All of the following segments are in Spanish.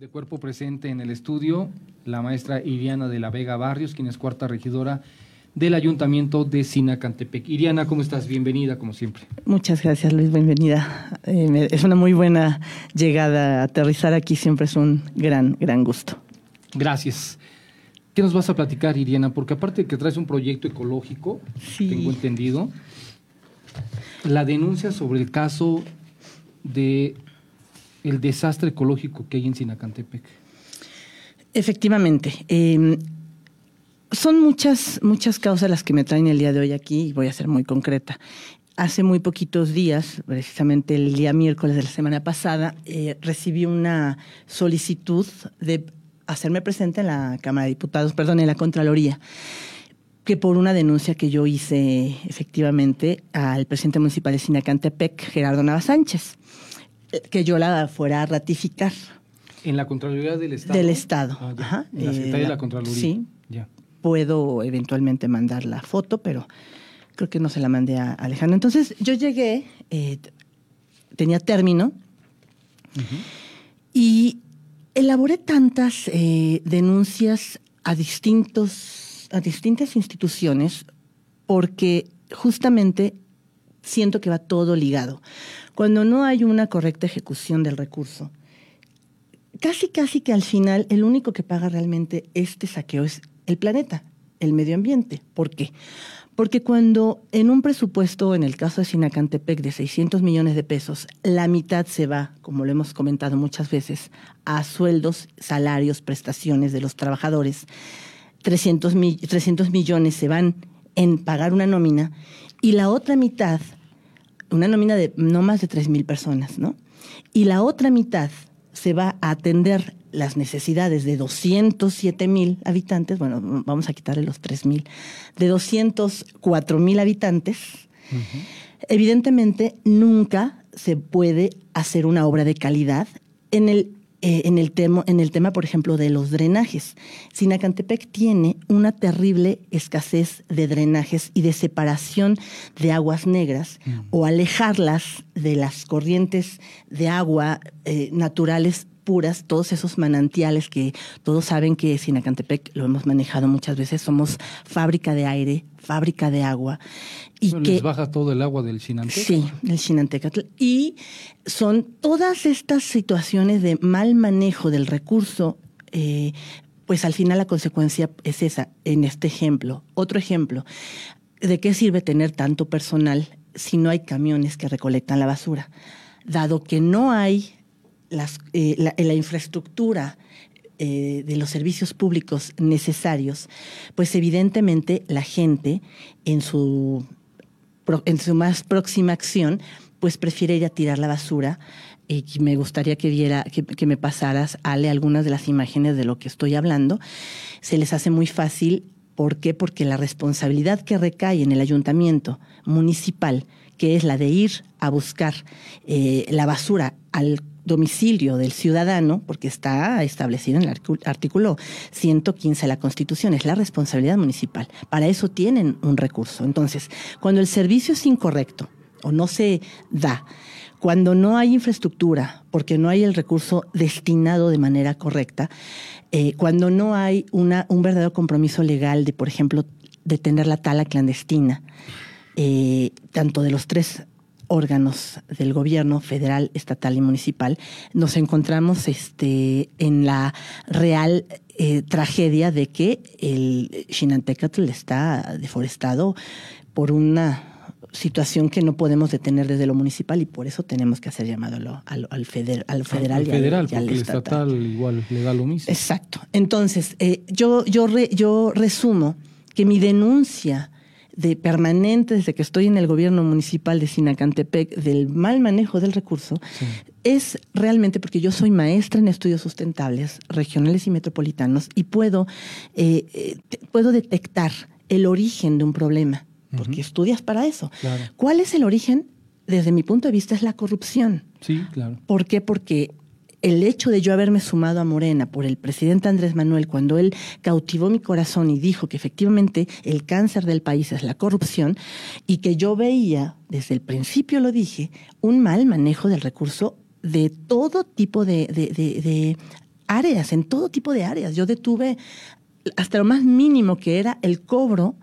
De cuerpo presente en el estudio, la maestra Iriana de la Vega Barrios, quien es cuarta regidora del Ayuntamiento de Sinacantepec. Iriana, ¿cómo estás? Bienvenida, como siempre. Muchas gracias, Luis, bienvenida. Eh, es una muy buena llegada. Aterrizar aquí siempre es un gran, gran gusto. Gracias. ¿Qué nos vas a platicar, Iriana? Porque aparte de que traes un proyecto ecológico, tengo entendido, la denuncia sobre el caso de el desastre ecológico que hay en Sinacantepec. Efectivamente. Em, son muchas, muchas causas las que me traen el día de hoy aquí y voy a ser muy concreta. Hace muy poquitos días, precisamente el día miércoles de la semana pasada, eh, recibí una solicitud de hacerme presente en la Cámara de Diputados, perdón, en la Contraloría, que por una denuncia que yo hice efectivamente al presidente municipal de Sinacantepec, Gerardo Nava Sánchez, que yo la fuera a ratificar. En la Contraloría del Estado. Del Estado. Ah, Ajá. En la Secretaría de la Contraloría. Sí. Ya. Puedo eventualmente mandar la foto, pero creo que no se la mandé a Alejandro. Entonces yo llegué, eh, tenía término y elaboré tantas eh, denuncias a distintos, a distintas instituciones porque justamente siento que va todo ligado. Cuando no hay una correcta ejecución del recurso, casi casi que al final el único que paga realmente este saqueo es el planeta, el medio ambiente. ¿Por qué? Porque cuando en un presupuesto, en el caso de Sinacantepec, de 600 millones de pesos, la mitad se va, como lo hemos comentado muchas veces, a sueldos, salarios, prestaciones de los trabajadores, 300, 300 millones se van en pagar una nómina y la otra mitad, una nómina de no más de 3 mil personas, ¿no? Y la otra mitad se va a atender las necesidades de 207 mil habitantes, bueno, vamos a quitarle los 3 mil, de 204 mil habitantes, evidentemente nunca se puede hacer una obra de calidad en el, eh, en, el tema, en el tema, por ejemplo, de los drenajes. Sinacantepec tiene una terrible escasez de drenajes y de separación de aguas negras o alejarlas de las corrientes de agua eh, naturales puras, todos esos manantiales que todos saben que Sinacantepec lo hemos manejado muchas veces, somos fábrica de aire, fábrica de agua. Y que, les baja todo el agua del Sinantecatl. Sí, del Sinantecatl. Y son todas estas situaciones de mal manejo del recurso, eh, pues al final la consecuencia es esa, en este ejemplo. Otro ejemplo, ¿de qué sirve tener tanto personal si no hay camiones que recolectan la basura? Dado que no hay eh, la, infraestructura eh, de los servicios públicos necesarios, pues evidentemente la gente en su, en su más próxima acción, pues prefiere ir a tirar la basura. Y me gustaría que viera, que, que me pasaras, Ale, algunas de las imágenes de lo que estoy hablando. Se les hace muy fácil. ¿Por qué? Porque la responsabilidad que recae en el ayuntamiento municipal, que es la de ir a buscar eh, la basura al domicilio del ciudadano, porque está establecido en el artículo 115 de la Constitución, es la responsabilidad municipal. Para eso tienen un recurso. Entonces, cuando el servicio es incorrecto o no se da, cuando no hay infraestructura, porque no hay el recurso destinado de manera correcta, eh, cuando no hay una, un verdadero compromiso legal de, por ejemplo, detener la tala clandestina, eh, tanto de los tres órganos del gobierno federal, estatal y municipal, nos encontramos este, en la real eh, tragedia de que el Xinantecatl está deforestado por una situación que no podemos detener desde lo municipal y por eso tenemos que hacer llamado al, al, federal, al federal, y, al, porque el estatal. igual le da lo mismo. Exacto. Entonces, eh, yo, yo, yo resumo que mi denuncia de permanente desde que estoy en el gobierno municipal de Sinacantepec del mal manejo del recurso es realmente porque yo soy maestra en estudios sustentables regionales y metropolitanos y puedo, eh, eh, puedo detectar el origen de un problema, porque estudias para eso. ¿Cuál es el origen? Desde mi punto de vista es la corrupción. Sí, claro. ¿Por qué? Porque el hecho de yo haberme sumado a Morena por el presidente Andrés Manuel cuando él cautivó mi corazón y dijo que efectivamente el cáncer del país es la corrupción y que yo veía, desde el principio lo dije, un mal manejo del recurso de todo tipo de, áreas, en todo tipo de áreas. Yo detuve hasta lo más mínimo que era el cobro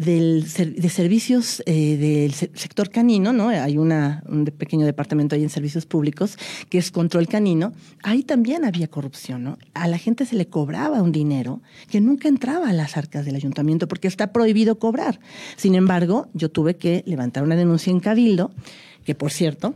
del, de servicios eh, del sector canino, ¿no? Hay una, un pequeño departamento ahí en servicios públicos que es control canino. Ahí también había corrupción, ¿no? A la gente se le cobraba un dinero que nunca entraba a las arcas del ayuntamiento porque está prohibido cobrar. Sin embargo, yo tuve que levantar una denuncia en Cabildo, que por cierto,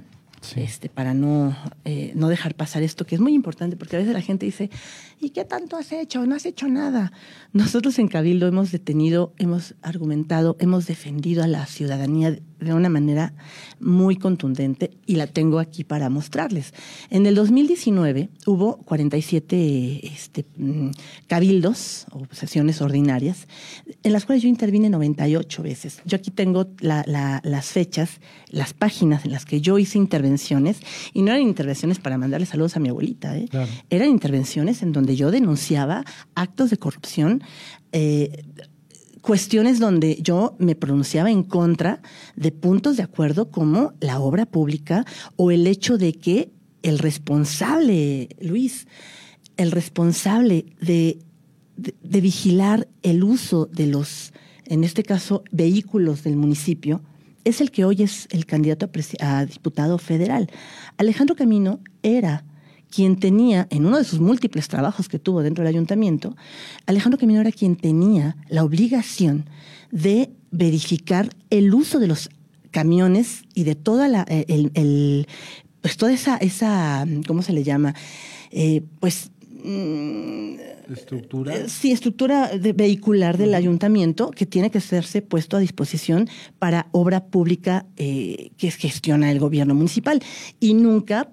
este, para no, eh, no dejar pasar esto, que es muy importante, porque a veces la gente dice, ¿y qué tanto has hecho? No has hecho nada. Nosotros en Cabildo hemos detenido, hemos argumentado, hemos defendido a la ciudadanía de una manera muy contundente y la tengo aquí para mostrarles. En el 2019 hubo 47 este, mm, cabildos o sesiones ordinarias en las cuales yo intervine 98 veces. Yo aquí tengo las fechas, las páginas en las que yo hice intervenciones y no eran intervenciones para mandarle saludos a mi abuelita, ¿eh? eran intervenciones en donde yo denunciaba actos de corrupción. Eh, cuestiones donde yo me pronunciaba en contra de puntos de acuerdo como la obra pública o el hecho de que el responsable, Luis, el responsable de, de, vigilar el uso de los, en este caso, vehículos del municipio, es el que hoy es el candidato a diputado federal. Alejandro Camino era quien tenía, en uno de sus múltiples trabajos que tuvo dentro del ayuntamiento, Alejandro Camino era quien tenía la obligación de verificar el uso de los camiones y de toda la, eh, el, pues toda esa, esa, ¿cómo se le llama? Eh, pues mm, estructura. Eh, sí, estructura vehicular del ayuntamiento que tiene que serse puesto a disposición para obra pública que gestiona el gobierno municipal y nunca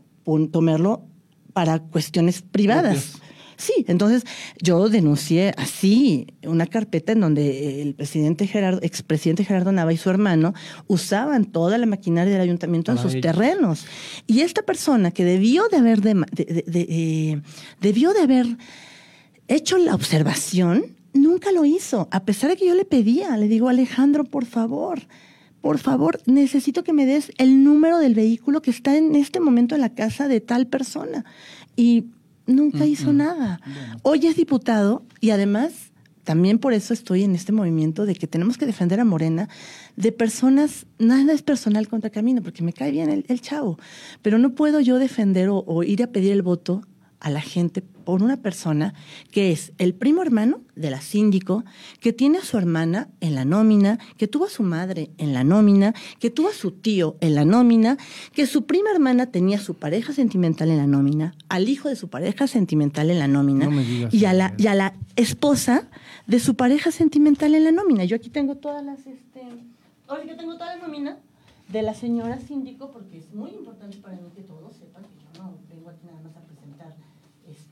tomarlo para cuestiones privadas. Sí, entonces yo denuncié así una carpeta en donde el presidente Gerardo, expresidente Gerardo Nava y su hermano usaban toda la maquinaria del ayuntamiento en sus terrenos. Y esta persona que debió de haber de, eh, debió de haber hecho la observación, nunca lo hizo, a pesar de que yo le pedía, le digo, Alejandro, por favor, por favor, necesito que me des el número del vehículo que está en este momento en la casa de tal persona. Y nunca hizo nada. Hoy es diputado y además también por eso estoy en este movimiento de que tenemos que defender a Morena de personas, nada es personal contra Camino, porque me cae bien el, chavo, pero no puedo yo defender o ir a pedir el voto a la gente por una persona que es el primo hermano de la síndico, que tiene a su hermana en la nómina, que tuvo a su madre en la nómina, que tuvo a su tío en la nómina, que su prima hermana tenía a su pareja sentimental en la nómina, al hijo de su pareja sentimental en la nómina y, a la, y a la esposa de su pareja sentimental en la nómina. Yo aquí tengo todas las... Este, hoy yo tengo toda la nómina de la señora síndico porque es muy importante para mí que todos sepan que yo no vengo aquí nada más a presentar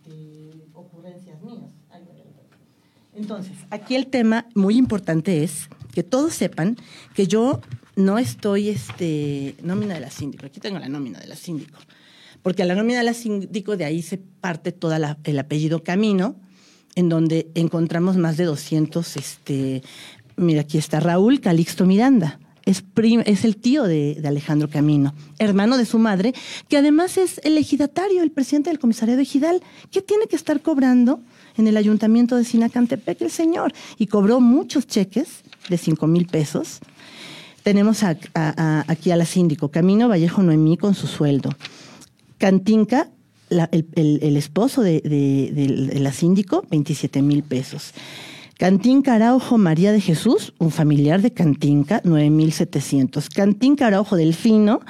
este, ocurrencias mías. Entonces, aquí el tema muy importante es que todos sepan que yo no estoy este, nómina de la síndico. Aquí tengo la nómina de la síndico. Porque a la nómina de la síndico de ahí se parte todo el apellido Camino, en donde encontramos más de 200, este, mira, aquí está Raúl Calixto Miranda es, el tío de, Alejandro Camino, hermano de su madre, que además es el ejidatario, el presidente del comisariado de Ejidal, que tiene que estar cobrando en el ayuntamiento de Sinacantepec el señor. Y cobró muchos cheques de 5 mil pesos. Tenemos aquí a la síndico, Camino Vallejo Noemí con su sueldo. Cantinca, el, esposo de, de la síndico, 27 mil pesos. Cantín Araujo María de Jesús, un familiar de Cantinca, 9.700. Cantín Araujo Delfino,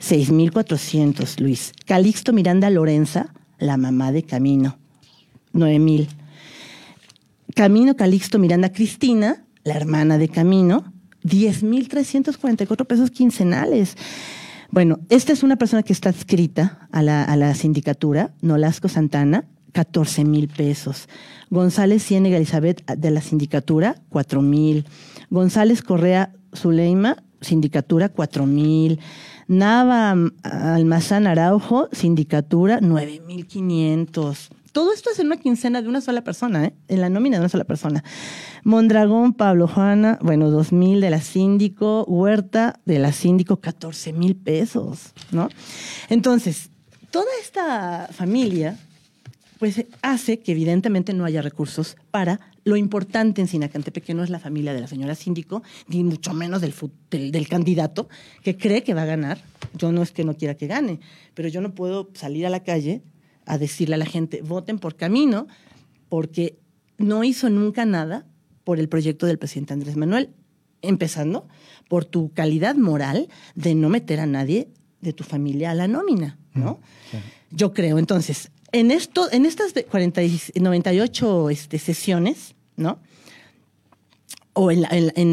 6.400, Luis. Calixto Miranda Lorenza, la mamá de Camino, 9.000. Camino Calixto Miranda Cristina, la hermana de Camino, 10.344 pesos quincenales. Bueno, esta es una persona que está adscrita a la, a la sindicatura, Nolasco Santana, 14 mil pesos. González Ciénega Elizabeth de la sindicatura, 4 mil. González Correa Zuleima, sindicatura, 4 mil. Nava Almazán Araujo, sindicatura, 9 mil 500. Todo esto es en una quincena de una sola persona, ¿eh? en la nómina de una sola persona. Mondragón, Pablo Juana, bueno, dos mil de la síndico, Huerta de la síndico, 14 mil pesos, ¿no? Entonces, toda esta familia pues hace que evidentemente no haya recursos para lo importante en Sinacantepec, que no es la familia de la señora síndico, ni mucho menos del, del, candidato que cree que va a ganar. Yo no es que no quiera que gane, pero yo no puedo salir a la calle a decirle a la gente, voten por camino, porque no hizo nunca nada por el proyecto del presidente Andrés Manuel, empezando por tu calidad moral de no meter a nadie de tu familia a la nómina, ¿no? Yo creo. Entonces, en, esto, en estas 40 98 este, sesiones, ¿no? O en,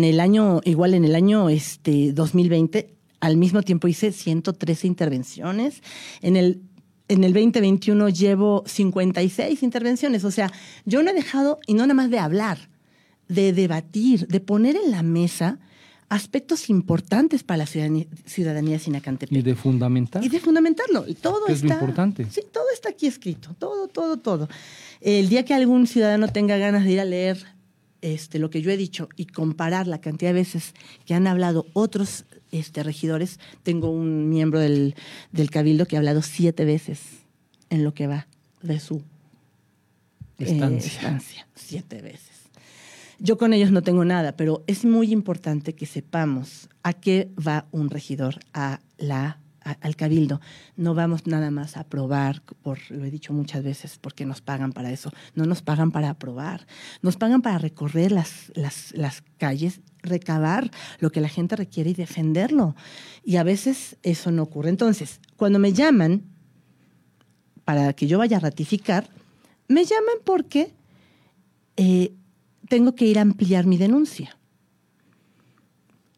el año, igual en el año este, 2020, al mismo tiempo hice 113 intervenciones. En el, en el 2021 llevo 56 intervenciones. O sea, yo no he dejado, y no nada más de hablar, de debatir, de poner en la mesa aspectos importantes para la ciudadanía, ciudadanía sinacantepec. Y de fundamentar. Y de fundamentarlo. Todo es está, importante. Sí, todo está aquí escrito. Todo, todo, todo. El día que algún ciudadano tenga ganas de ir a leer este, lo que yo he dicho y comparar la cantidad de veces que han hablado otros este, regidores, tengo un miembro del, Cabildo que ha hablado siete veces en lo que va de su estancia. Eh, estancia siete veces. Yo con ellos no tengo nada, pero es muy importante que sepamos a qué va un regidor a la, al cabildo. No vamos nada más a aprobar, por, lo he dicho muchas veces, porque nos pagan para eso. No nos pagan para aprobar, nos pagan para recorrer las, las, las calles, recabar lo que la gente requiere y defenderlo. Y a veces eso no ocurre. Entonces, cuando me llaman para que yo vaya a ratificar, me llaman porque... Eh, tengo que ir a ampliar mi denuncia.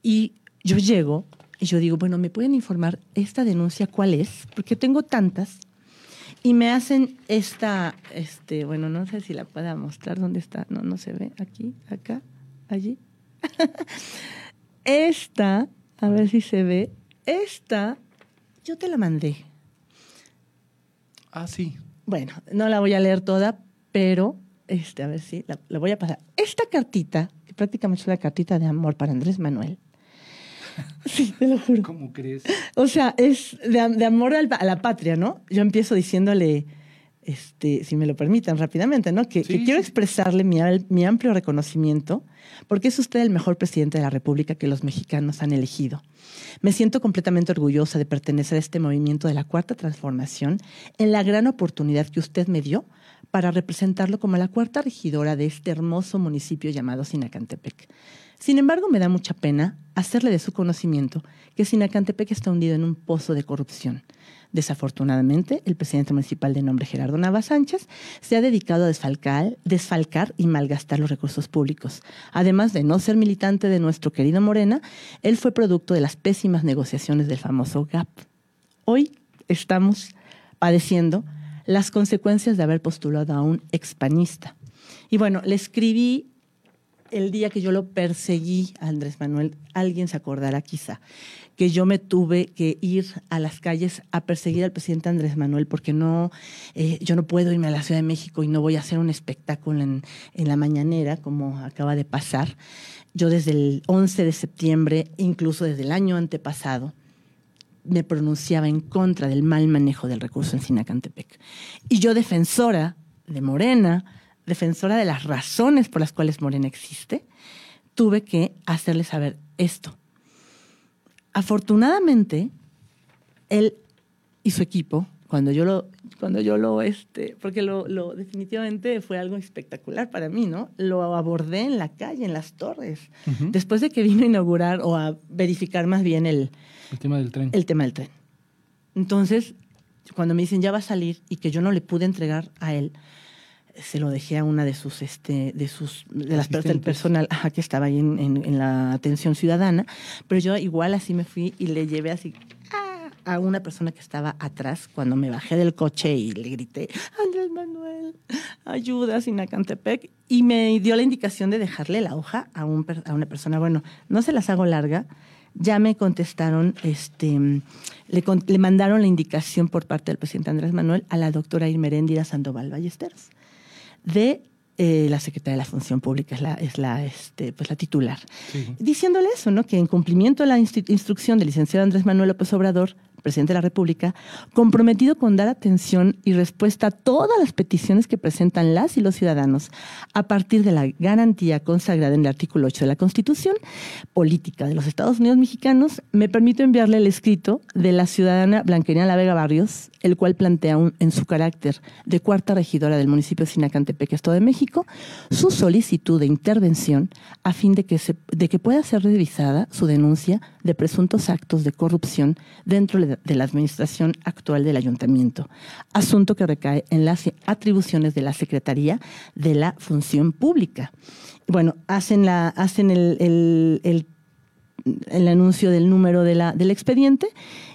Y yo llego y yo digo, bueno, ¿me pueden informar esta denuncia cuál es? Porque tengo tantas. Y me hacen esta, este, bueno, no sé si la pueda mostrar, ¿dónde está? No, no se ve, aquí, acá, allí. esta, a ver si se ve, esta, yo te la mandé. Ah, sí. Bueno, no la voy a leer toda, pero este, a ver si la, voy a pasar. Esta cartita, que prácticamente es una cartita de amor para Andrés Manuel. Sí, te lo juro. ¿Cómo crees? O sea, es de, amor a la patria, ¿no? Yo empiezo diciéndole, este, si me lo permiten rápidamente, ¿no? Que, quiero expresarle mi, mi, amplio reconocimiento porque es usted el mejor presidente de la República que los mexicanos han elegido. Me siento completamente orgullosa de pertenecer a este movimiento de la Cuarta Transformación en la gran oportunidad que usted me dio para representarlo como la cuarta regidora de este hermoso municipio llamado Sinacantepec. Sin embargo, me da mucha pena hacerle de su conocimiento que Sinacantepec está hundido en un pozo de corrupción. Desafortunadamente, el presidente municipal de nombre Gerardo Nava Sánchez se ha dedicado a desfalcar, desfalcar y malgastar los recursos públicos. Además de no ser militante de nuestro querido Morena, él fue producto de las pésimas negociaciones del famoso GAP. Hoy estamos padeciendo las consecuencias de haber postulado a un expanista. Y bueno, le escribí el día que yo lo perseguí a Andrés Manuel, alguien se acordará quizá, que yo me tuve que ir a las calles a perseguir al presidente Andrés Manuel porque no, eh, yo no puedo irme a la Ciudad de México y no voy a hacer un espectáculo en, en la mañanera como acaba de pasar. Yo desde el 11 de septiembre, incluso desde el año antepasado, me pronunciaba en contra del mal manejo del recurso en Sinacantepec. Y yo, defensora de Morena, defensora de las razones por las cuales Morena existe, tuve que hacerle saber esto. Afortunadamente, él y su equipo, cuando yo lo, cuando yo lo, este, porque lo, lo, definitivamente fue algo espectacular para mí, ¿no? Lo abordé en la calle, en las torres, después de que vino a inaugurar o a verificar más bien el, el tema del tren. El tema del tren. Entonces, cuando me dicen ya va a salir y que yo no le pude entregar a él, se lo dejé a una de sus, este, de sus, de las personas del personal que estaba ahí en, en, la atención ciudadana, pero yo igual así me fui y le llevé así a una persona que estaba atrás cuando me bajé del coche y le grité, Andrés Manuel, ayuda, Sinacantepec, y me dio la indicación de dejarle la hoja a, un, a una persona, bueno, no se las hago larga, ya me contestaron, este, le, mandaron la indicación por parte del presidente Andrés Manuel a la doctora Irmeréndira Sandoval Ballesteros de eh, la secretaria de la Función Pública, es la, es la, este, pues la titular, diciéndole eso, ¿no? que en cumplimiento de la instrucción del licenciado Andrés Manuel López Obrador, presidente de la República, comprometido con dar atención y respuesta a todas las peticiones que presentan las y los ciudadanos a partir de la garantía consagrada en el artículo 8 de la Constitución Política de los Estados Unidos Mexicanos, me permito enviarle el escrito de la ciudadana Blanquerina La Vega Barrios, el cual plantea en su carácter de cuarta regidora del municipio de Sinacantepec, Estado de México, su solicitud de intervención a fin de que, se, de que pueda ser revisada su denuncia de presuntos actos de corrupción dentro de la administración actual del ayuntamiento, asunto que recae en las atribuciones de la Secretaría de la Función Pública. Bueno, hacen, la, hacen el, el, anuncio del número de la, del expediente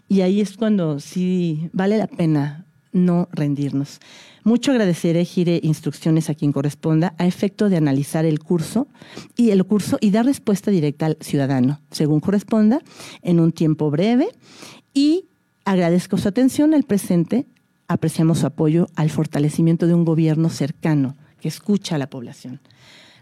y ahí es cuando sí vale la pena no rendirnos. Mucho agradeceré, gire instrucciones a quien corresponda a efecto de analizar el curso y el curso y dar respuesta directa al ciudadano, según corresponda, en un tiempo breve. Y agradezco su atención al presente. Apreciamos su apoyo al fortalecimiento de un gobierno cercano que escucha a la población.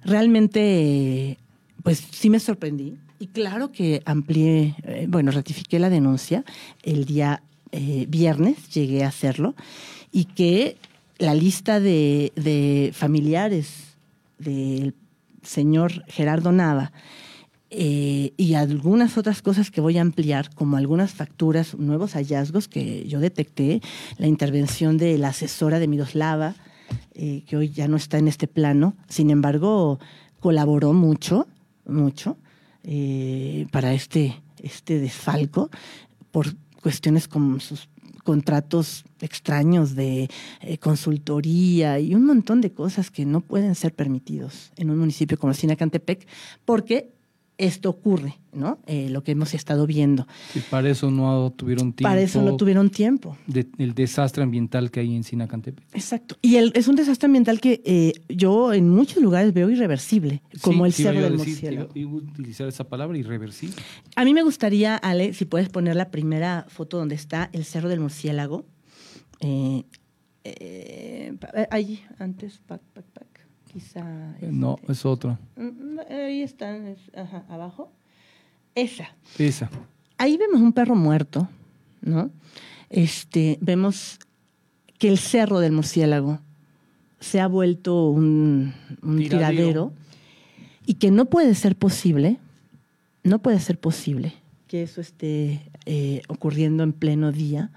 Realmente, pues sí me sorprendí. Y claro que amplié, eh, bueno, ratifiqué la denuncia el día eh, viernes, llegué a hacerlo, y que la lista de, familiares del señor Gerardo Nava eh, y algunas otras cosas que voy a ampliar, como algunas facturas, nuevos hallazgos que yo detecté, la intervención de la asesora de Miroslava, eh, que hoy ya no está en este plano, sin embargo, colaboró mucho, mucho eh, para este, este desfalco por cuestiones como sus contratos extraños de eh, consultoría y un montón de cosas que no pueden ser permitidos en un municipio como Sinacantepec, porque esto ocurre, ¿no? Eh, lo que hemos estado viendo. Y para eso no tuvieron tiempo. Para eso no tuvieron tiempo. el desastre ambiental que hay en Sinacantepec. Exacto. Y es un desastre ambiental que eh, yo en muchos lugares veo irreversible, como el Cerro del Murciélago. Y utilizar esa palabra, irreversible. A mí me gustaría, Ale, si puedes poner la primera foto donde está el Cerro del Murciélago. Eh, allí, antes, pac, pac, pac quizá. no, este, es otro. Mm, mm, ahí están, abajo. Esa. Esa. Ahí vemos un perro muerto, ¿no? Este, vemos que el cerro del murciélago se ha vuelto un, tiradero. y que no puede ser posible, no puede ser posible que eso esté eh, ocurriendo en pleno día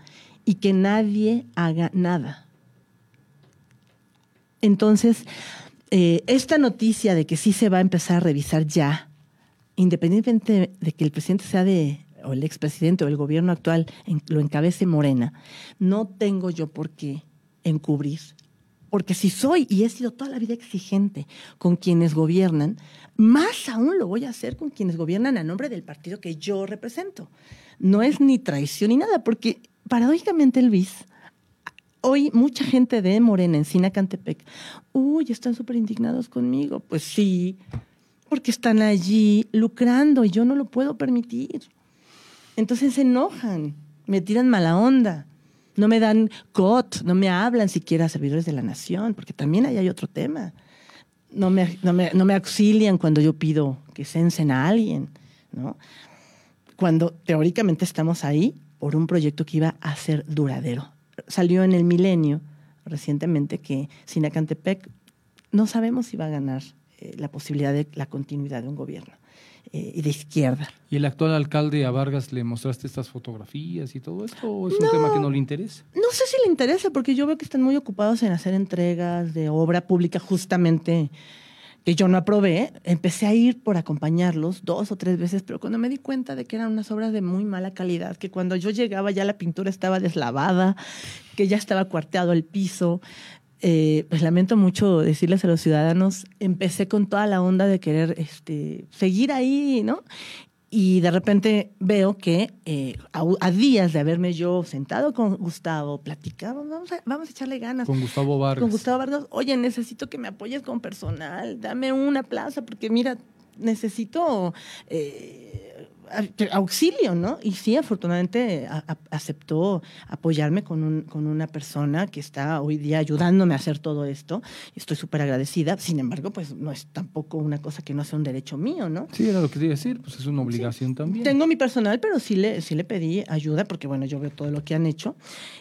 y que nadie haga nada. Entonces, eh, esta noticia de que sí se va a empezar a revisar ya, independientemente de que el presidente sea de, o el expresidente o el gobierno actual lo encabece Morena, no tengo yo por qué encubrir. Porque si soy y he sido toda la vida exigente con quienes gobiernan, más aún lo voy a hacer con quienes gobiernan a nombre del partido que yo represento. No es ni traición ni nada, porque paradójicamente el BIS hoy mucha gente de Morena en Sinacantepec, uy, están súper indignados conmigo. Pues sí, porque están allí lucrando y yo no lo puedo permitir. Entonces se enojan, me tiran mala onda, no me dan cot, no me hablan siquiera servidores de la nación, porque también ahí hay otro tema. No me, no me, no me auxilian cuando yo pido que censen a alguien, ¿no? Cuando teóricamente estamos ahí por un proyecto que iba a ser duradero salió en el milenio recientemente que Sinacantepec no sabemos si va a ganar eh, la posibilidad de la continuidad de un gobierno eh, y de izquierda. ¿Y el actual alcalde a Vargas le mostraste estas fotografías y todo esto o es un tema que no le interesa? No sé si le interesa porque yo veo que están muy ocupados en hacer entregas de obra pública justamente que yo no aprobé, empecé a ir por acompañarlos dos o tres veces, pero cuando me di cuenta de que eran unas obras de muy mala calidad, que cuando yo llegaba ya la pintura estaba deslavada, que ya estaba cuarteado el piso, eh, pues lamento mucho decirles a los ciudadanos, empecé con toda la onda de querer este, seguir ahí, ¿no? Y de repente veo que eh, a, días de haberme yo sentado con Gustavo, platicado, vamos a, vamos a echarle ganas. Con Gustavo Vargas. Con Gustavo Vargas, oye, necesito que me apoyes con personal, dame una plaza, porque mira, necesito eh, auxilio, ¿no? Y sí, afortunadamente aceptó apoyarme con, un, con una persona que está hoy día ayudándome a hacer todo esto. Estoy súper agradecida. Sin embargo, pues no es tampoco una cosa que no sea un derecho mío, ¿no? Sí, era lo que quería decir, pues es una obligación también. Tengo mi personal, pero sí le, sí le pedí ayuda porque, bueno, yo veo todo lo que han hecho.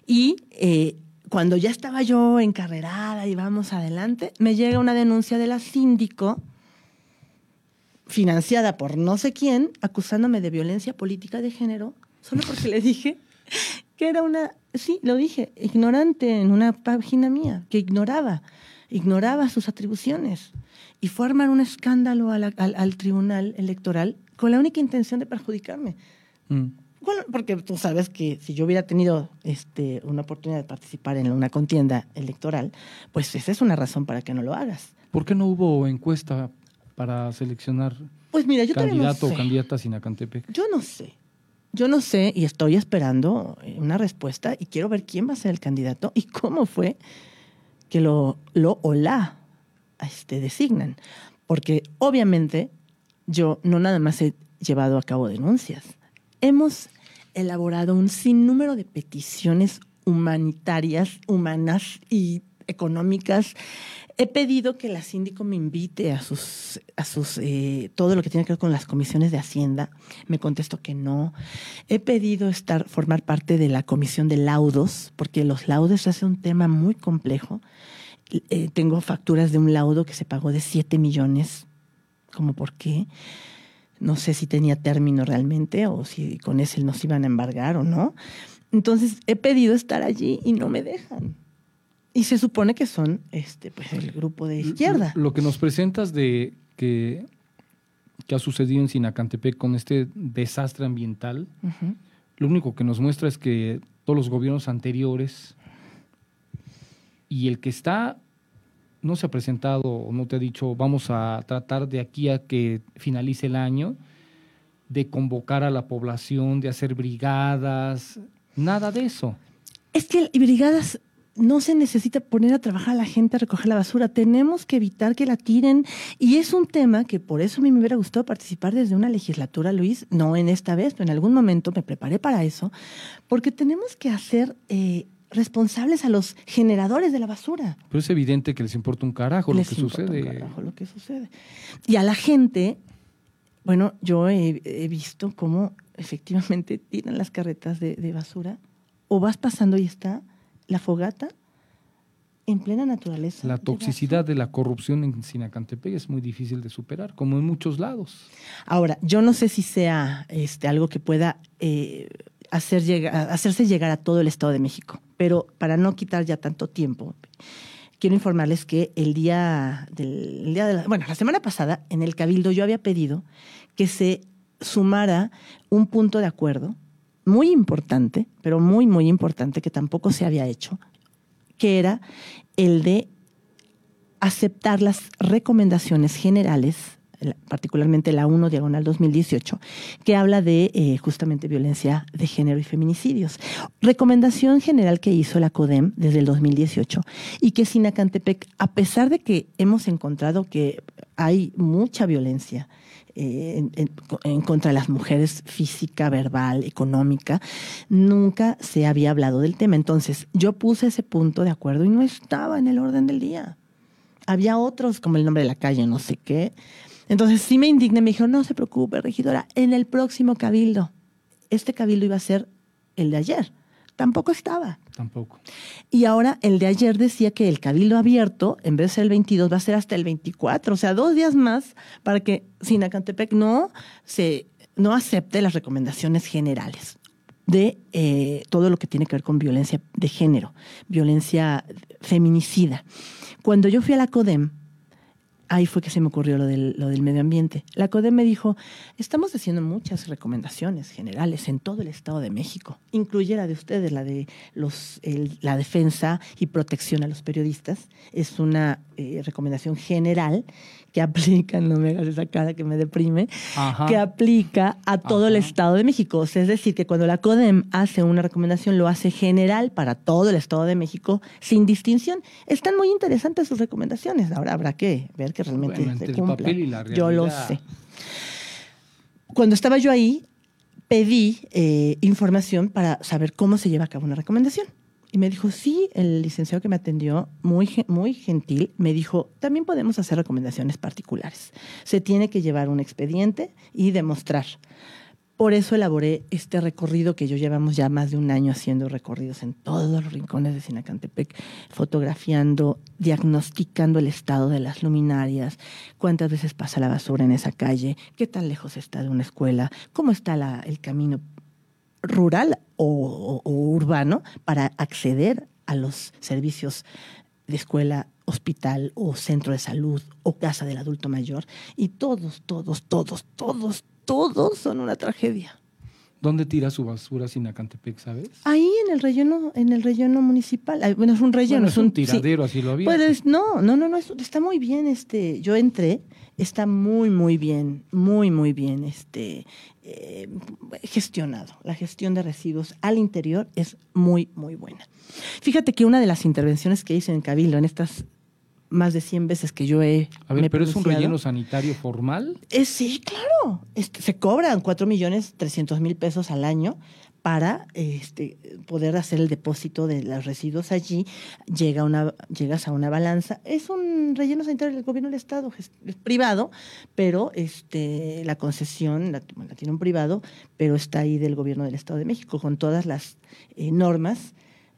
Y eh, cuando ya estaba yo encarrerada y vamos adelante, me llega una denuncia de la síndico financiada por no sé quién, acusándome de violencia política de género, solo porque le dije que era una, sí, lo dije, ignorante en una página mía, que ignoraba, ignoraba sus atribuciones. Y fue a armar un escándalo al, tribunal electoral con la única intención de perjudicarme. Mm. porque tú sabes que si yo hubiera tenido este, una oportunidad de participar en una contienda electoral, pues esa es una razón para que no lo hagas. ¿Por qué no hubo encuesta para seleccionar pues mira, yo candidato o candidata a Sinacantepec? Yo no sé. Yo no sé y estoy esperando una respuesta y quiero ver quién va a ser el candidato y cómo fue que lo, lo o la este, designan. Porque obviamente yo no nada más he llevado a cabo denuncias. Hemos elaborado un sinnúmero de peticiones humanitarias, humanas y económicas He pedido que la síndico me invite a sus, a sus, eh, todo lo que tiene que ver con las comisiones de Hacienda. Me contestó que no. He pedido estar, formar parte de la comisión de laudos, porque los laudos es un tema muy complejo. Eh, tengo facturas de un laudo que se pagó de 7 millones. ¿Cómo por qué? No sé si tenía término realmente o si con ese nos iban a embargar o no. Entonces he pedido estar allí y no me dejan. Y se supone que son este, pues, el grupo de izquierda. Lo que nos presentas de que, que ha sucedido en Sinacantepec con este desastre ambiental, lo único que nos muestra es que todos los gobiernos anteriores y el que está no se ha presentado o no te ha dicho vamos a tratar de aquí a que finalice el año de convocar a la población, de hacer brigadas, nada de eso. Es que brigadas no se necesita poner a trabajar a la gente a recoger la basura. Tenemos que evitar que la tiren. Y es un tema que por eso a mí me hubiera gustado participar desde una legislatura, Luis. No en esta vez, pero en algún momento me preparé para eso. Porque tenemos que hacer eh, responsables a los generadores de la basura. Pero es evidente que les importa un carajo lo que sucede. Un carajo lo que sucede. Y a la gente, bueno, yo he, visto cómo efectivamente tiran las carretas de, de basura. O vas pasando y está la fogata en plena naturaleza. La toxicidad de la corrupción en Sinacantepec es muy difícil de superar, como en muchos lados. Ahora, yo no sé si sea este, algo que pueda eh, hacer hacerse llegar a todo el Estado de México, pero para no quitar ya tanto tiempo, quiero informarles que el día, del, día de la, bueno, la semana pasada en el Cabildo yo había pedido que se sumara un punto de acuerdo muy importante, pero muy, muy importante, que tampoco se había hecho, que era el de aceptar las recomendaciones generales, particularmente la 1 diagonal 2018, que habla de eh, justamente violencia de género y feminicidios. Recomendación general que hizo la CODEM desde el 2018 y que Sinacantepec, a pesar de que hemos encontrado que hay mucha violencia eh, en, contra de las mujeres física, verbal, económica, nunca se había hablado del tema. Entonces, yo puse ese punto de acuerdo y no estaba en el orden del día. Había otros, como el nombre de la calle, no sé qué. Entonces sí me indigné, me dijo, no se preocupe, regidora, en el próximo cabildo. Este cabildo iba a ser el de ayer. Tampoco estaba. Tampoco. Y ahora el de ayer decía que el cabildo abierto, en vez de ser el 22, va a ser hasta el 24, o sea, dos días más para que Sinacantepec no, se, no acepte las recomendaciones generales de eh, todo lo que tiene que ver con violencia de género, violencia feminicida. Cuando yo fui a la CODEM, ahí fue que se me ocurrió lo del, lo del medio ambiente. La CODE me dijo, estamos haciendo muchas recomendaciones generales en todo el Estado de México, incluye la de ustedes, la de los, la defensa y protección a los periodistas. Es una eh, recomendación general que aplica, no me hagas esa cara que me deprime, que aplica a todo el Estado de México. es decir, que cuando la CODEM hace una recomendación, lo hace general para todo el Estado de México, sin distinción. Están muy interesantes sus recomendaciones. Ahora habrá que ver que realmente se cumplan. Yo lo sé. Cuando estaba yo ahí, pedí eh, información para saber cómo se lleva a cabo una recomendación. Y me dijo, sí, el licenciado que me atendió, muy, muy gentil, me dijo, también podemos hacer recomendaciones particulares. Se tiene que llevar un expediente y demostrar. Por eso elaboré este recorrido que yo llevamos ya más de un año haciendo recorridos en todos los rincones de Sinacantepec, fotografiando, diagnosticando el estado de las luminarias, cuántas veces pasa la basura en esa calle, qué tan lejos está de una escuela, cómo está la, el camino rural o, urbano para acceder a los servicios de escuela, hospital o centro de salud o casa del adulto mayor. Y todos, todos, todos, todos, todos son una tragedia. ¿Dónde tira su basura Sinacantepec, sabes? Ahí en el relleno, en el relleno municipal. Bueno, es un relleno. es un, tiradero, así lo había. Pues no, no, no, no, está muy bien. Este, yo entré, está muy, muy bien, muy, muy bien este, eh, gestionado. La gestión de residuos al interior es muy, muy buena. Fíjate que una de las intervenciones que hice en Cabildo en estas más de 100 veces que yo he... A ver, pero es un relleno sanitario formal. Eh, sí, claro. Este, se cobran 4 millones 300 mil pesos al año para este, poder hacer el depósito de los residuos allí. Llega una, llegas a una balanza. Es un relleno sanitario del gobierno del Estado, es, privado, pero este, la concesión la, tiene un privado, pero está ahí del gobierno del Estado de México con todas las eh, normas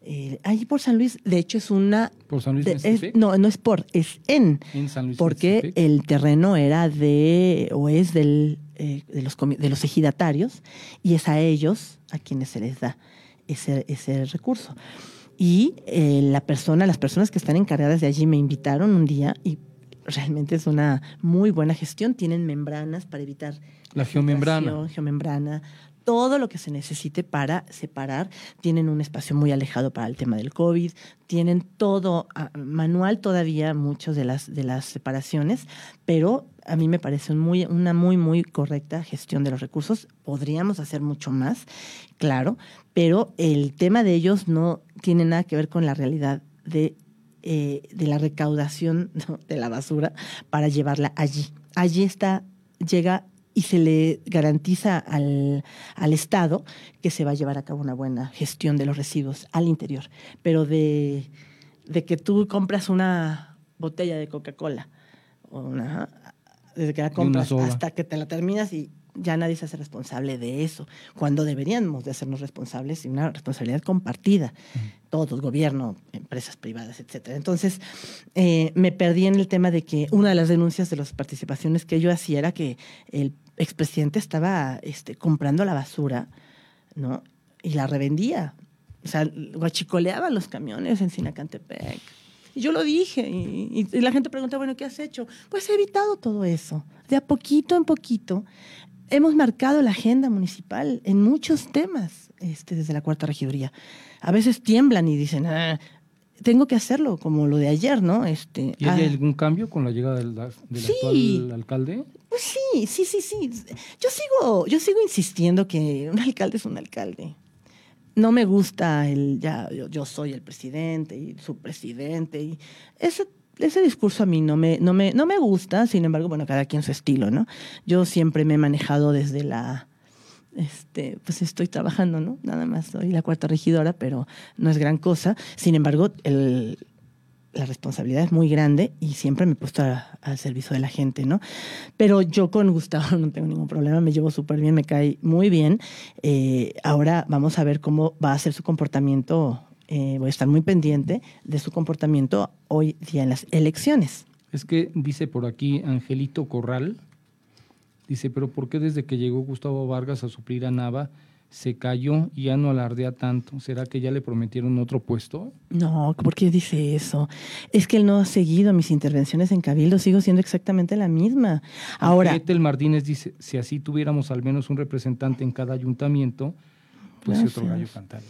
eh, ahí por San Luis, de hecho es una... ¿Por San Luis No, no es por, es en. En San Luis Porque el terreno era de, o es del, eh, de, los, de los ejidatarios, y es a ellos a quienes se les da ese, ese recurso. Y eh, la persona, las personas que están encargadas de allí me invitaron un día y realmente es una muy buena gestión. Tienen membranas para evitar la geomembrana. Geomembrana, todo lo que se necesite para separar. Tienen un espacio muy alejado para el tema del COVID, tienen todo ah, manual todavía, muchas de las, de las separaciones, pero a mí me parece una muy, muy correcta gestión de los recursos. Podríamos hacer mucho más, claro, pero el tema de ellos no tiene nada que ver con la realidad de, eh, de la recaudación de la basura para llevarla allí. Allí está, llega y se le garantiza al, Estado que se va a llevar a cabo una buena gestión de los residuos al interior. Pero de, que tú compras una botella de Coca-Cola, desde que la compras hasta que te la terminas y ya nadie se hace responsable de eso, cuando deberíamos de hacernos responsables y una responsabilidad compartida, todos, gobierno, empresas privadas, etcétera. Entonces, eh, me perdí en el tema de que una de las denuncias de las participaciones que yo hacía era que el expresidente estaba este, comprando la basura, ¿no? Y la revendía. O sea, guachicoleaba los camiones en Sinacantepec. Y yo lo dije, y, y, la gente pregunta, bueno, ¿qué has hecho? Pues he evitado todo eso. De a poquito en poquito hemos marcado la agenda municipal en muchos temas este, desde la cuarta regiduría. A veces tiemblan y dicen, ah, tengo que hacerlo, como lo de ayer, ¿no? Este, ¿Y hay ah, algún cambio con la llegada del, actual alcalde? Pues sí, sí, sí, sí. Yo sigo, yo sigo insistiendo que un alcalde es un alcalde. No me gusta el, ya, yo, soy el presidente y su presidente. Y ese ese discurso a mí no me, no, me, no me gusta, sin embargo, bueno, cada quien su estilo, ¿no? Yo siempre me he manejado desde la, este, pues estoy trabajando, ¿no? Nada más soy la cuarta regidora, pero no es gran cosa. Sin embargo, el, la responsabilidad es muy grande y siempre me he puesto al servicio de la gente, ¿no? Pero yo con Gustavo no tengo ningún problema, me llevo súper bien, me cae muy bien. Eh, ahora vamos a ver cómo va a ser su comportamiento eh, voy a estar muy pendiente de su comportamiento hoy día en las elecciones. Es que dice por aquí Angelito Corral, dice, pero ¿por qué desde que llegó Gustavo Vargas a suplir a Nava se cayó y ya no alardea tanto? ¿Será que ya le prometieron otro puesto? No, ¿por qué dice eso? Es que él no ha seguido mis intervenciones en Cabildo, sigo siendo exactamente la misma. Ahora... Martínez dice, si así tuviéramos al menos un representante en cada ayuntamiento, pues otro gallo cantar.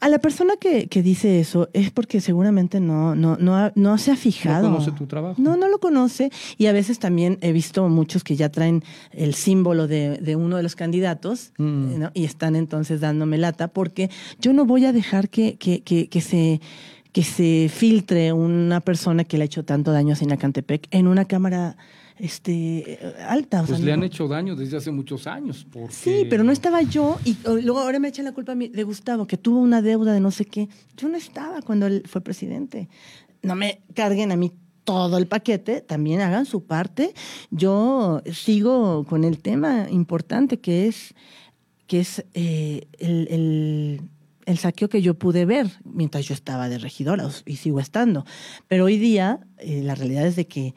A la persona que, dice eso es porque seguramente no, no, no, no se ha fijado. No conoce tu trabajo. No, no lo conoce. Y a veces también he visto muchos que ya traen el símbolo de, uno de los candidatos mm. y están entonces dándome lata porque yo no voy a dejar que, que, que, que se que se filtre una persona que le ha hecho tanto daño a Sinacantepec en una cámara este, alta. pues le han hecho daño desde hace muchos años. Sí, pero no estaba yo y luego ahora me echan la culpa de Gustavo, que tuvo una deuda de no sé qué. Yo no estaba cuando él fue presidente. No me carguen a mí todo el paquete, también hagan su parte. Yo sigo con el tema importante que es, que es eh, el, el, saqueo que yo pude ver mientras yo estaba de regidora y sigo estando. Pero hoy día eh, la realidad es de que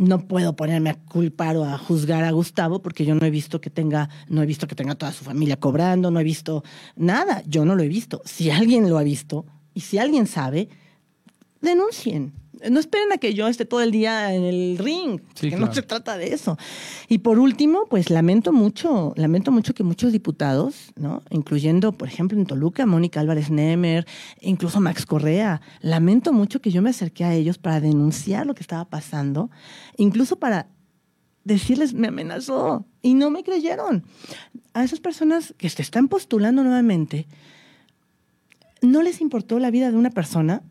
no puedo ponerme a culpar o a juzgar a Gustavo porque yo no he visto que tenga, no he visto que tenga toda su familia cobrando, no he visto nada, yo no lo he visto. Si alguien lo ha visto y si alguien sabe, denuncien no esperen a que yo esté todo el día en el ring, que no se trata de eso. Y por último, pues lamento mucho, lamento mucho que muchos diputados, ¿no? incluyendo, por ejemplo, en Toluca, Mónica Álvarez Nemer, incluso Max Correa, lamento mucho que yo me acerqué a ellos para denunciar lo que estaba pasando, incluso para decirles, me amenazó, y no me creyeron. A esas personas que se están postulando nuevamente, no les importó la vida de una persona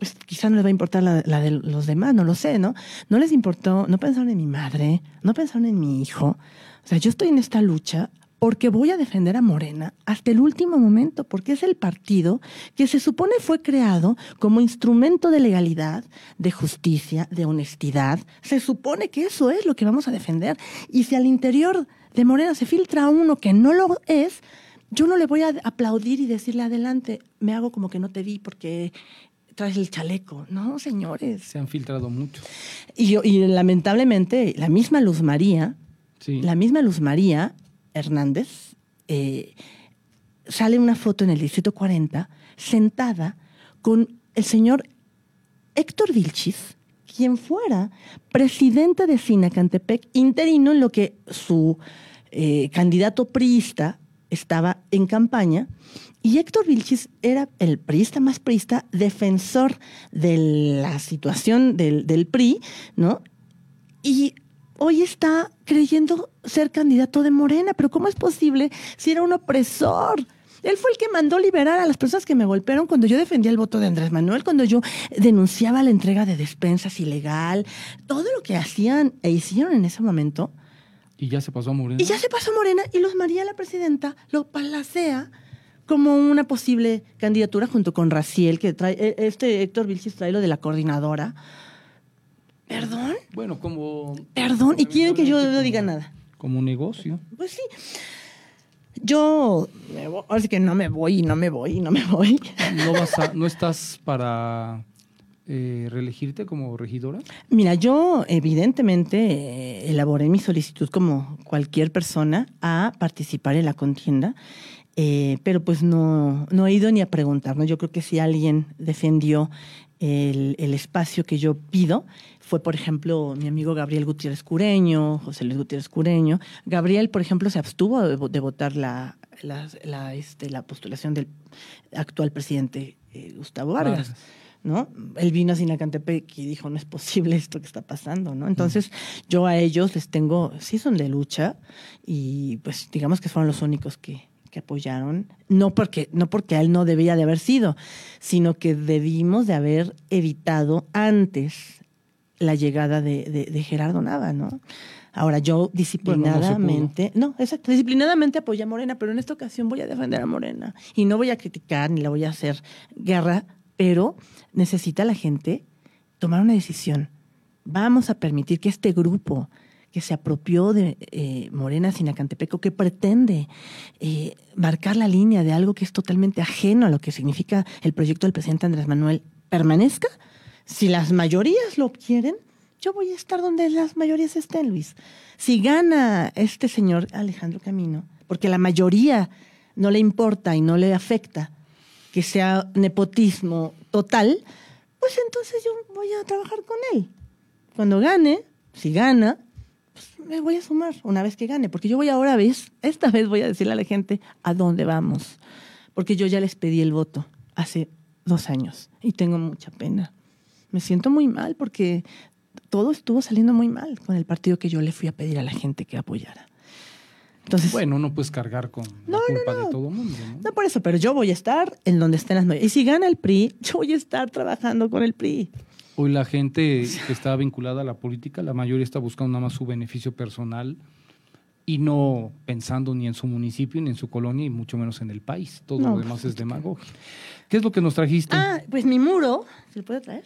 pues quizá no les va a importar la, de los demás, no lo sé, ¿no? No les importó, no pensaron en mi madre, no pensaron en mi hijo. O sea, yo estoy en esta lucha porque voy a defender a Morena hasta el último momento, porque es el partido que se supone fue creado como instrumento de legalidad, de justicia, de honestidad. Se supone que eso es lo que vamos a defender. Y si al interior de Morena se filtra uno que no lo es, yo no le voy a aplaudir y decirle adelante, me hago como que no te vi porque traes el chaleco. No, señores. Se han filtrado mucho. Y, y lamentablemente, la misma Luz María, la misma Luz María Hernández, eh, sale una foto en el Distrito 40 sentada con el señor Héctor Vilchis, quien fuera presidente de Sinacantepec, interino en lo que su eh, candidato priista estaba en campaña, y Héctor Vilchis era el priista más priista, defensor de la situación del, del PRI, ¿no? Y hoy está creyendo ser candidato de Morena, pero ¿cómo es posible si era un opresor? Él fue el que mandó liberar a las personas que me golpearon cuando yo defendía el voto de Andrés Manuel, cuando yo denunciaba la entrega de despensas ilegal, todo lo que hacían e hicieron en ese momento. Y ya se pasó a Morena. Y ya se pasó a Morena y los María la presidenta lo palacea como una posible candidatura junto con Raciel, que trae, e, este Héctor Vilchis trae lo de la coordinadora. ¿Perdón? Bueno, como... Perdón, y quieren que yo no diga nada. Como un negocio. Pues sí. Yo, ahora sí que no me voy y no me voy y no me voy. ¿No, vas ¿no estás para eh, reelegirte como regidora? Mira, yo evidentemente eh, elaboré mi solicitud como cualquier persona a participar en la contienda eh, pero pues no, no he ido ni a preguntar, ¿no? Yo creo que si alguien defendió el, el, espacio que yo pido, fue, por ejemplo, mi amigo Gabriel Gutiérrez Cureño, José Luis Gutiérrez Cureño. Gabriel, por ejemplo, se abstuvo de, votar la, la, este, la postulación del actual presidente eh, Gustavo Vargas. ¿no? Él vino a Sinacantepec y dijo, no es posible esto que está pasando, ¿no? Entonces, yo a ellos les tengo, sí son de lucha y pues digamos que fueron los únicos que, que apoyaron, no porque, no porque él no debía de haber sido, sino que debimos de haber evitado antes la llegada de, Gerardo Nava, ¿no? Ahora, yo disciplinadamente, no, exacto, disciplinadamente apoyé a Morena, pero en esta ocasión voy a defender a Morena y no voy a criticar ni la voy a hacer guerra, pero necesita la gente tomar una decisión. Vamos a permitir que este grupo que se apropió de eh, Morena Sinacantepeco, que pretende eh, marcar la línea de algo que es totalmente ajeno a lo que significa el proyecto del presidente Andrés Manuel, permanezca. Si las mayorías lo quieren, yo voy a estar donde las mayorías estén, Luis. Si gana este señor Alejandro Camino, porque la mayoría no le importa y no le afecta que sea nepotismo total, pues entonces yo voy a trabajar con él. Cuando gane, si gana, me voy a sumar una vez que gane, porque yo voy ahora, ¿ves? Esta vez voy a decirle a la gente a dónde vamos, porque yo ya les pedí el voto hace dos años y tengo mucha pena. Me siento muy mal porque todo estuvo saliendo muy mal con el partido que yo le fui a pedir a la gente que apoyara. Entonces, bueno, no puedes cargar con la culpa de todo el mundo. ¿no? no por eso, pero yo voy a estar en donde estén las mayorías. Y si gana el PRI, yo voy a estar trabajando con el PRI. Hoy la gente que está vinculada a la política, la mayoría está buscando nada más su beneficio personal y no pensando ni en su municipio, ni en su colonia, y mucho menos en el país. Todo lo demás es demagogia. ¿Qué es lo que nos trajiste? Ah, pues mi muro. ¿Se lo puede traer?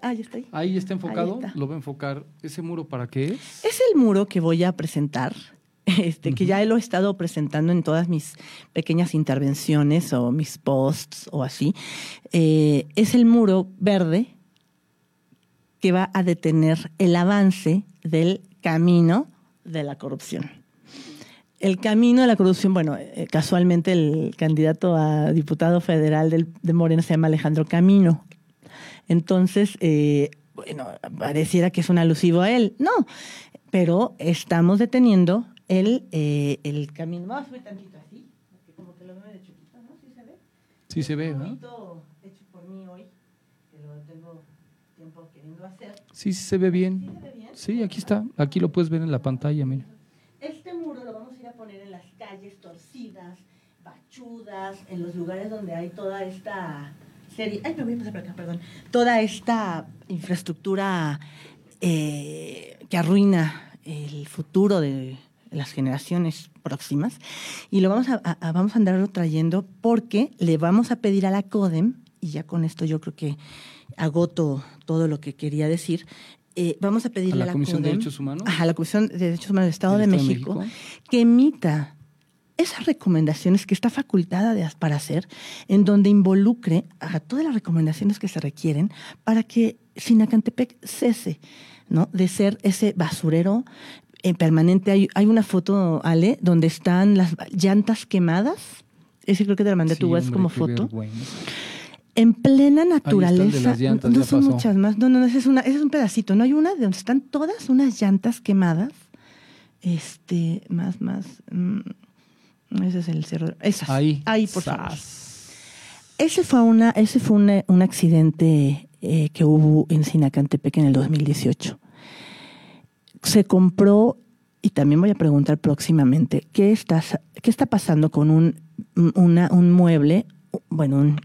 Ah, ya está ahí. Ahí está enfocado. Lo va a enfocar. ¿Ese muro para qué es? Es el muro que voy a presentar. Este, que ya lo he estado presentando en todas mis pequeñas intervenciones o mis posts o así. Eh, es el muro verde que va a detener el avance del camino de la corrupción. El camino de la corrupción, bueno, eh, casualmente el candidato a diputado federal de Morena se llama Alejandro Camino. Entonces, eh, bueno, pareciera que es un alusivo a él. No, pero estamos deteniendo el, eh, el camino. Vamos a subir tantito así, porque como que lo veo de chiquito, ¿no? ¿Sí se ve? Sí se ve, ¿no? hecho por mí hoy, queriendo hacer. Sí, sí se ve bien. ¿Sí se ve bien? Sí, aquí está. Aquí lo puedes ver en la pantalla, mira. Este muro lo vamos a ir a poner en las calles torcidas, bachudas, en los lugares donde hay toda esta serie. Ay, me voy a pasar por acá, perdón. Toda esta infraestructura eh, que arruina el futuro de las generaciones próximas. Y lo vamos a, vamos a andarlo trayendo porque le vamos a pedir a la CODEM, y ya con esto yo creo que agoto todo lo que quería decir, eh, vamos a pedirle a la, Comisión de Derechos Humanos. a la Comisión de Derechos Humanos del Estado, de, México, que emita esas recomendaciones que está facultada de, para hacer, en donde involucre a todas las recomendaciones que se requieren para que Sinacantepec cese ¿no? de ser ese basurero eh, permanente. Hay, hay, una foto, Ale, donde están las llantas quemadas. Ese creo que te la mandé a tu web como foto en plena naturaleza. no son muchas más. No, no, ese es, una, ese es un pedacito. No hay una de donde están todas unas llantas quemadas. Este, más, más. Mm, ese es el cerro. Esas. Ahí. Ahí, por favor. Ese fue, una, ese fue un accidente eh, que hubo en Sinacantepec en el 2018. Se compró, y también voy a preguntar próximamente, ¿qué está, qué está pasando con un, una, un mueble, bueno, un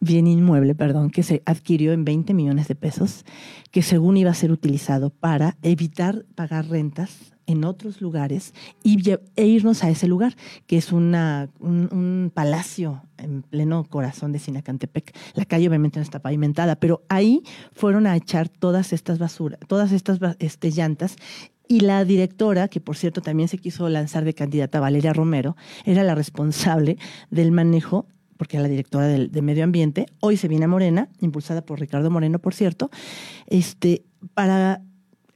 bien inmueble, perdón, que se adquirió en 20 millones de pesos, que según iba a ser utilizado para evitar pagar rentas en otros lugares y, e irnos a ese lugar, que es una, un, palacio en pleno corazón de Sinacantepec. La calle obviamente no está pavimentada, pero ahí fueron a echar todas estas basuras, todas estas este, llantas y la directora, que por cierto también se quiso lanzar de candidata, Valeria Romero, era la responsable del manejo porque era la directora de, Medio Ambiente, hoy se viene a Morena, impulsada por Ricardo Moreno, por cierto, este, para,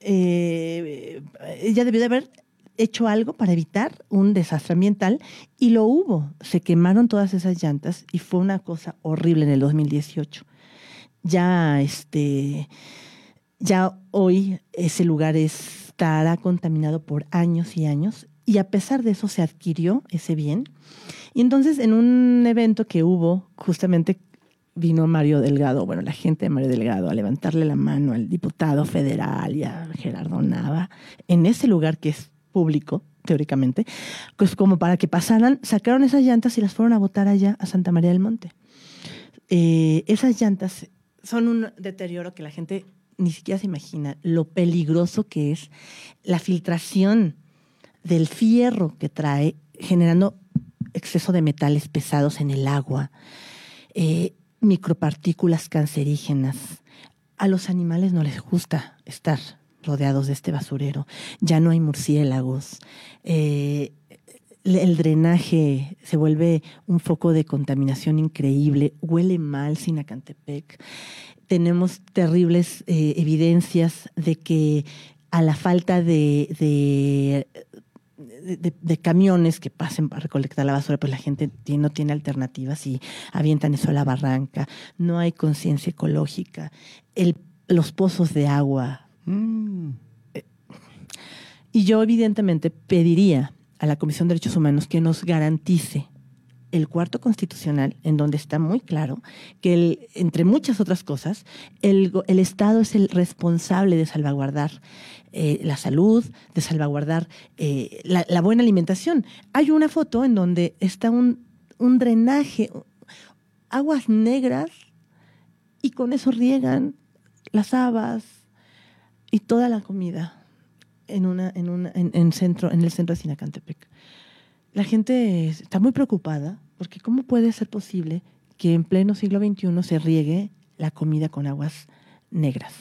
eh, ella debió de haber hecho algo para evitar un desastre ambiental y lo hubo. Se quemaron todas esas llantas y fue una cosa horrible en el 2018. Ya, este, ya hoy ese lugar estará contaminado por años y años y a pesar de eso se adquirió ese bien y entonces en un evento que hubo, justamente vino Mario Delgado, bueno, la gente de Mario Delgado, a levantarle la mano al diputado federal y a Gerardo Nava, en ese lugar que es público, teóricamente, pues como para que pasaran, sacaron esas llantas y las fueron a botar allá a Santa María del Monte. Eh, esas llantas son un deterioro que la gente ni siquiera se imagina, lo peligroso que es la filtración del fierro que trae, generando exceso de metales pesados en el agua, eh, micropartículas cancerígenas. A los animales no les gusta estar rodeados de este basurero. Ya no hay murciélagos. Eh, el drenaje se vuelve un foco de contaminación increíble. Huele mal Sinacantepec. Tenemos terribles eh, evidencias de que a la falta de de, camiones que pasen para recolectar la basura, pues la gente no tiene alternativas y avientan eso a la barranca. No hay conciencia ecológica. El, los pozos de agua. Mm. Eh, y yo evidentemente pediría a la Comisión de Derechos Humanos que nos garantice el cuarto constitucional, en donde está muy claro que, el, entre muchas otras cosas, el, Estado es el responsable de salvaguardar eh, la salud, de salvaguardar eh, la, buena alimentación. Hay una foto en donde está un, un drenaje, aguas negras, y con eso riegan las habas y toda la comida en, una, en, una, en, centro, en el centro de Sinacantepec. La gente está muy preocupada porque ¿cómo puede ser posible que en pleno siglo XXI se riegue la comida con aguas negras?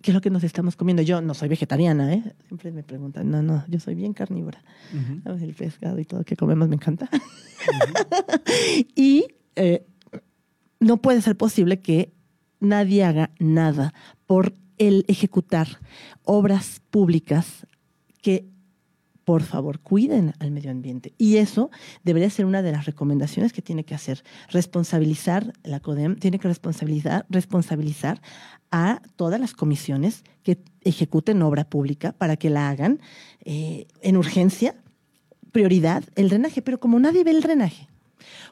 ¿Qué es lo que nos estamos comiendo? Yo no soy vegetariana, ¿eh? Siempre me preguntan, no, no, yo soy bien carnívora. El pescado y todo que comemos me encanta. y eh, no puede ser posible que nadie haga nada por el ejecutar obras públicas que por favor, cuiden al medio ambiente. Y eso debería ser una de las recomendaciones que tiene que hacer. Responsabilizar, la CODEM tiene que responsabilizar, responsabilizar a todas las comisiones que ejecuten obra pública para que la hagan eh, en urgencia, prioridad, el drenaje. Pero como nadie ve el drenaje,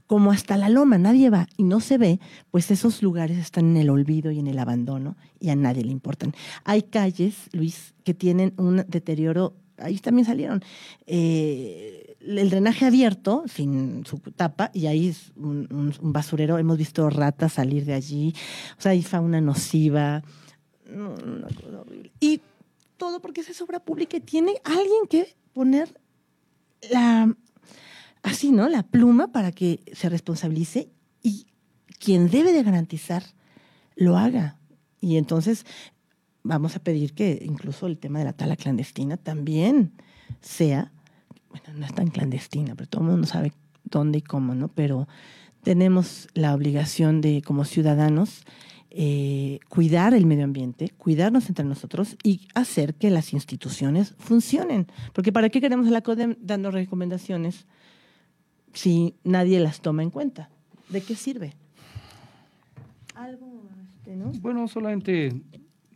como hasta la loma nadie va y no se ve, pues esos lugares están en el olvido y en el abandono y a nadie le importan. Hay calles, Luis, que tienen un deterioro, ahí también salieron, eh, el drenaje abierto, sin su tapa, y ahí es un, basurero, hemos visto ratas salir de allí, o sea, hay fauna nociva, Y todo porque es obra pública y tiene alguien que poner la así, ¿no? La pluma para que se responsabilice y quien debe de garantizar lo haga. Y entonces vamos a pedir que incluso el tema de la tala clandestina también sea, bueno, no es tan clandestina, pero todo el mundo sabe dónde y cómo, ¿no? Pero tenemos la obligación de, como ciudadanos, eh, cuidar el medio ambiente, cuidarnos entre nosotros y hacer que las instituciones funcionen. Porque ¿para qué queremos la CODEM dando recomendaciones si nadie las toma en cuenta? ¿De qué sirve? Algo, este, ¿no? Bueno, solamente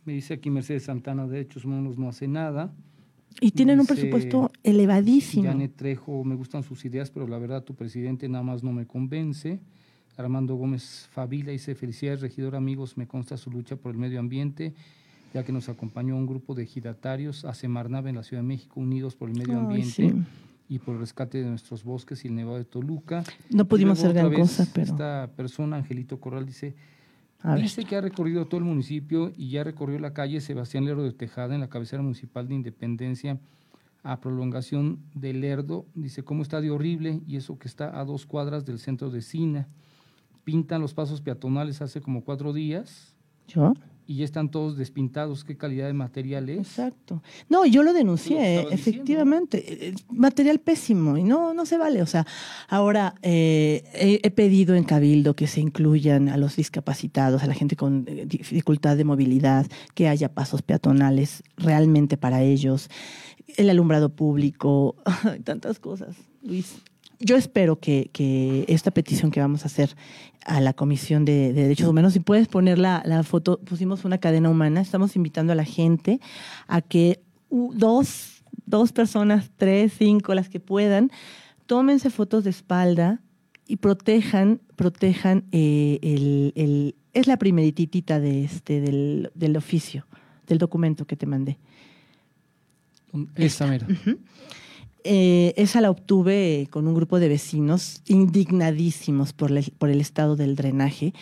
me dice aquí Mercedes Santana, de Derechos Humanos no hace nada. Y tienen un presupuesto elevadísimo. Janet Trejo, me gustan sus ideas, pero la verdad tu presidente nada más no me convence. Armando Gómez Favila dice, felicidades regidor amigos, me consta su lucha por el medio ambiente, ya que nos acompañó un grupo de ejidatarios a Semarnave en la Ciudad de México, unidos por el medio ambiente y por el rescate de nuestros bosques y el Nevado de Toluca. No pudimos hacer gran cosa, pero... Esta persona, Angelito Corral, dice, dice que ha recorrido todo el municipio y ya recorrió la calle Sebastián Lerdo de Tejada en la cabecera municipal de Independencia a prolongación del Lerdo. Dice, ¿cómo está de horrible? Y eso que está a dos cuadras del centro de Sina. Pintan los pasos peatonales hace como cuatro días. ¿Yo? Y ya están todos despintados. ¿Qué calidad de material es? Exacto. No, yo lo denuncié, efectivamente. Eh, material pésimo y no, no se vale. O sea, ahora eh, he, pedido en Cabildo que se incluyan a los discapacitados, a la gente con eh, dificultad de movilidad, que haya pasos peatonales realmente para ellos, el alumbrado público, tantas cosas, Luis yo espero que, esta petición que vamos a hacer a la Comisión de, Derechos Humanos, si puedes poner la, foto, pusimos una cadena humana, estamos invitando a la gente a que dos, dos personas, tres, cinco, las que puedan, tómense fotos de espalda y protejan, protejan eh, el, es la primeritita de este, del, del oficio, del documento que te mandé. Esa, mira. Eh, esa la obtuve con un grupo de vecinos indignadísimos por, el estado del drenaje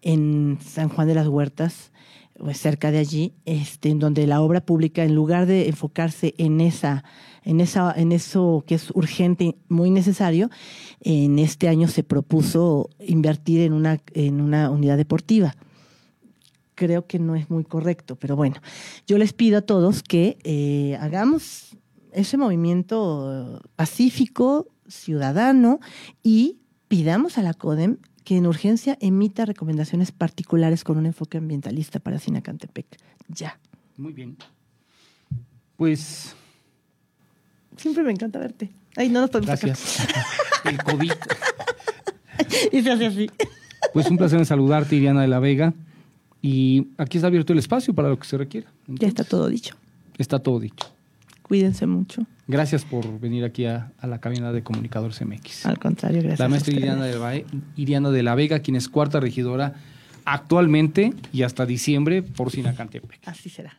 en San Juan de las Huertas, pues cerca de allí, este, en donde la obra pública, en lugar de enfocarse en esa, en esa, en eso que es urgente, muy necesario, en este año se propuso invertir en una, en una unidad deportiva. Creo que no es muy correcto, pero bueno, yo les pido a todos que eh, hagamos ese movimiento pacífico, ciudadano, y pidamos a la CODEM que en urgencia emita recomendaciones particulares con un enfoque ambientalista para Sinacantepec. Ya. Muy bien. Pues. Siempre me encanta verte. Ay, no nos podemos Gracias. El COVID. y se hace así. Pues un placer en saludarte, Iriana de la Vega. Y aquí está abierto el espacio para lo que se requiera. ya está todo dicho. Está todo dicho. Cuídense mucho. Gracias por venir aquí a, la cabina de Comunicadores MX. Al contrario, gracias. La maestra Iriana de, Iriana de la Vega, quien es cuarta regidora actualmente y hasta diciembre por Sinacantepec. Así será.